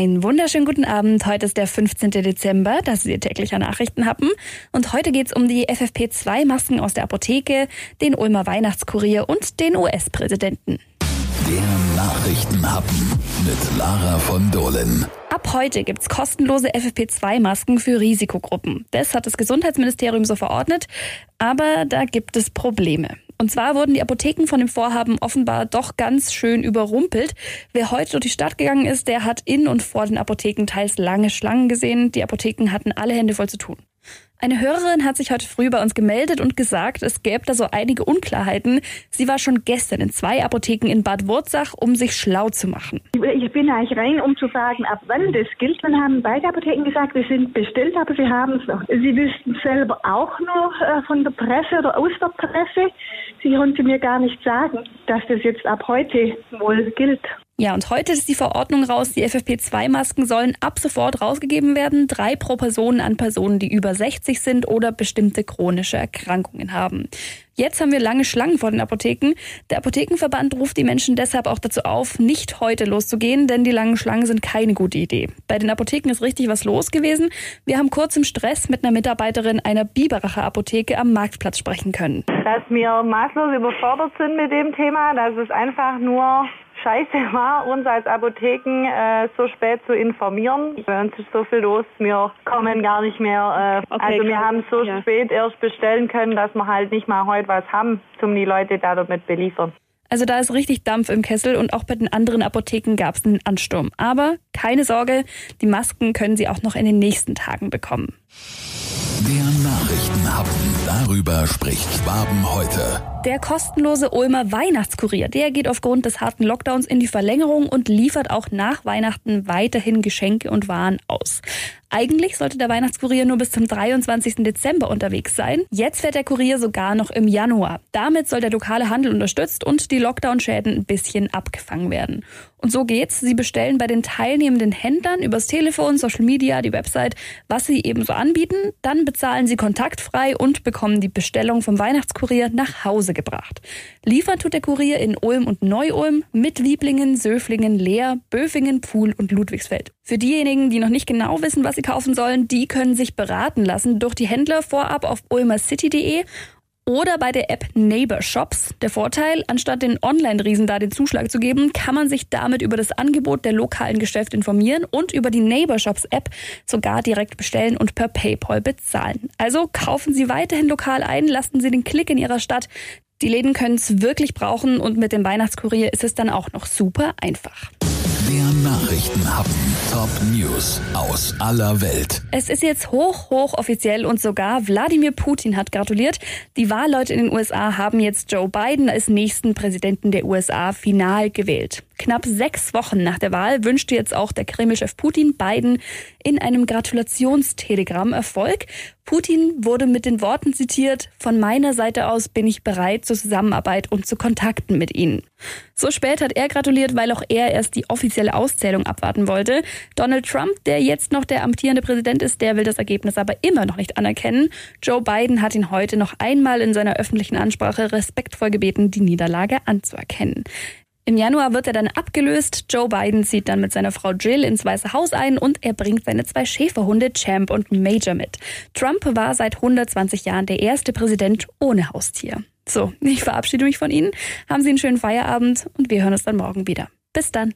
Einen wunderschönen guten Abend. Heute ist der 15. Dezember, das Sie täglich Nachrichten haben. Und heute geht es um die FFP2-Masken aus der Apotheke, den Ulmer Weihnachtskurier und den US-Präsidenten. Der Nachrichtenhappen mit Lara von Dohlen. Ab heute gibt's kostenlose FFP2-Masken für Risikogruppen. Das hat das Gesundheitsministerium so verordnet, aber da gibt es Probleme. Und zwar wurden die Apotheken von dem Vorhaben offenbar doch ganz schön überrumpelt. Wer heute durch die Stadt gegangen ist, der hat in und vor den Apotheken teils lange Schlangen gesehen. Die Apotheken hatten alle Hände voll zu tun. Eine Hörerin hat sich heute früh bei uns gemeldet und gesagt, es gäbe da so einige Unklarheiten. Sie war schon gestern in zwei Apotheken in Bad Wurzach, um sich schlau zu machen. Ich bin eigentlich rein, um zu fragen, ab wann das gilt. Dann haben beide Apotheken gesagt, wir sind bestellt, aber sie haben es noch. Sie wüssten selber auch nur äh, von der Presse oder aus der Presse. Sie konnten mir gar nicht sagen, dass das jetzt ab heute wohl gilt. Ja, und heute ist die Verordnung raus, die FFP2-Masken sollen ab sofort rausgegeben werden, drei pro Person an Personen, die über 60 sind oder bestimmte chronische Erkrankungen haben. Jetzt haben wir lange Schlangen vor den Apotheken. Der Apothekenverband ruft die Menschen deshalb auch dazu auf, nicht heute loszugehen, denn die langen Schlangen sind keine gute Idee. Bei den Apotheken ist richtig was los gewesen. Wir haben kurz im Stress mit einer Mitarbeiterin einer Biberacher Apotheke am Marktplatz sprechen können. Dass wir maßlos überfordert sind mit dem Thema, dass es einfach nur scheiße war, uns als Apotheken äh, so spät zu informieren. Bei uns ist so viel los, wir kommen gar nicht mehr. Äh, okay, also wir haben so ja. spät erst bestellen können, dass wir halt nicht mal heute was haben, um die Leute da damit beliefern. Also da ist richtig Dampf im Kessel und auch bei den anderen Apotheken gab es einen Ansturm. Aber keine Sorge, die Masken können Sie auch noch in den nächsten Tagen bekommen. Der Nachrichtenhappen. Darüber spricht Schwaben heute. Der kostenlose Ulmer Weihnachtskurier, der geht aufgrund des harten Lockdowns in die Verlängerung und liefert auch nach Weihnachten weiterhin Geschenke und Waren aus. Eigentlich sollte der Weihnachtskurier nur bis zum 23. Dezember unterwegs sein. Jetzt fährt der Kurier sogar noch im Januar. Damit soll der lokale Handel unterstützt und die Lockdown-Schäden ein bisschen abgefangen werden. Und so geht's. Sie bestellen bei den teilnehmenden Händlern übers Telefon, Social Media, die Website, was sie eben so anbieten. Dann bezahlen sie kontaktfrei und bekommen die Bestellung vom Weihnachtskurier nach Hause gebracht. Liefern tut der Kurier in Ulm und Neu-Ulm mit Lieblingen, Söflingen, Leer, Böfingen, Pfuhl und Ludwigsfeld. Für diejenigen, die noch nicht genau wissen, was sie kaufen sollen, die können sich beraten lassen durch die Händler vorab auf ulmercity.de oder bei der App Neighbor Shops. Der Vorteil, anstatt den Online-Riesen da den Zuschlag zu geben, kann man sich damit über das Angebot der lokalen Geschäfte informieren und über die Neighbor Shops App sogar direkt bestellen und per PayPal bezahlen. Also kaufen Sie weiterhin lokal ein, lassen Sie den Klick in Ihrer Stadt. Die Läden können es wirklich brauchen und mit dem Weihnachtskurier ist es dann auch noch super einfach. Der Nachrichtenhappen. Top News aus aller Welt. Es ist jetzt hoch, hoch offiziell und sogar Wladimir Putin hat gratuliert. Die Wahlleute in den USA haben jetzt Joe Biden als nächsten Präsidenten der USA final gewählt. Knapp sechs Wochen nach der Wahl wünschte jetzt auch der Kremlchef Putin Biden in einem Gratulationstelegramm Erfolg. Putin wurde mit den Worten zitiert, von meiner Seite aus bin ich bereit zur Zusammenarbeit und zu Kontakten mit Ihnen. So spät hat er gratuliert, weil auch er erst die offizielle Auszählung abwarten wollte. Donald Trump, der jetzt noch der amtierende Präsident ist, der will das Ergebnis aber immer noch nicht anerkennen. Joe Biden hat ihn heute noch einmal in seiner öffentlichen Ansprache respektvoll gebeten, die Niederlage anzuerkennen. Im Januar wird er dann abgelöst. Joe Biden zieht dann mit seiner Frau Jill ins Weiße Haus ein und er bringt seine zwei Schäferhunde Champ und Major mit. Trump war seit 120 Jahren der erste Präsident ohne Haustier. So, ich verabschiede mich von Ihnen. Haben Sie einen schönen Feierabend und wir hören uns dann morgen wieder. Bis dann.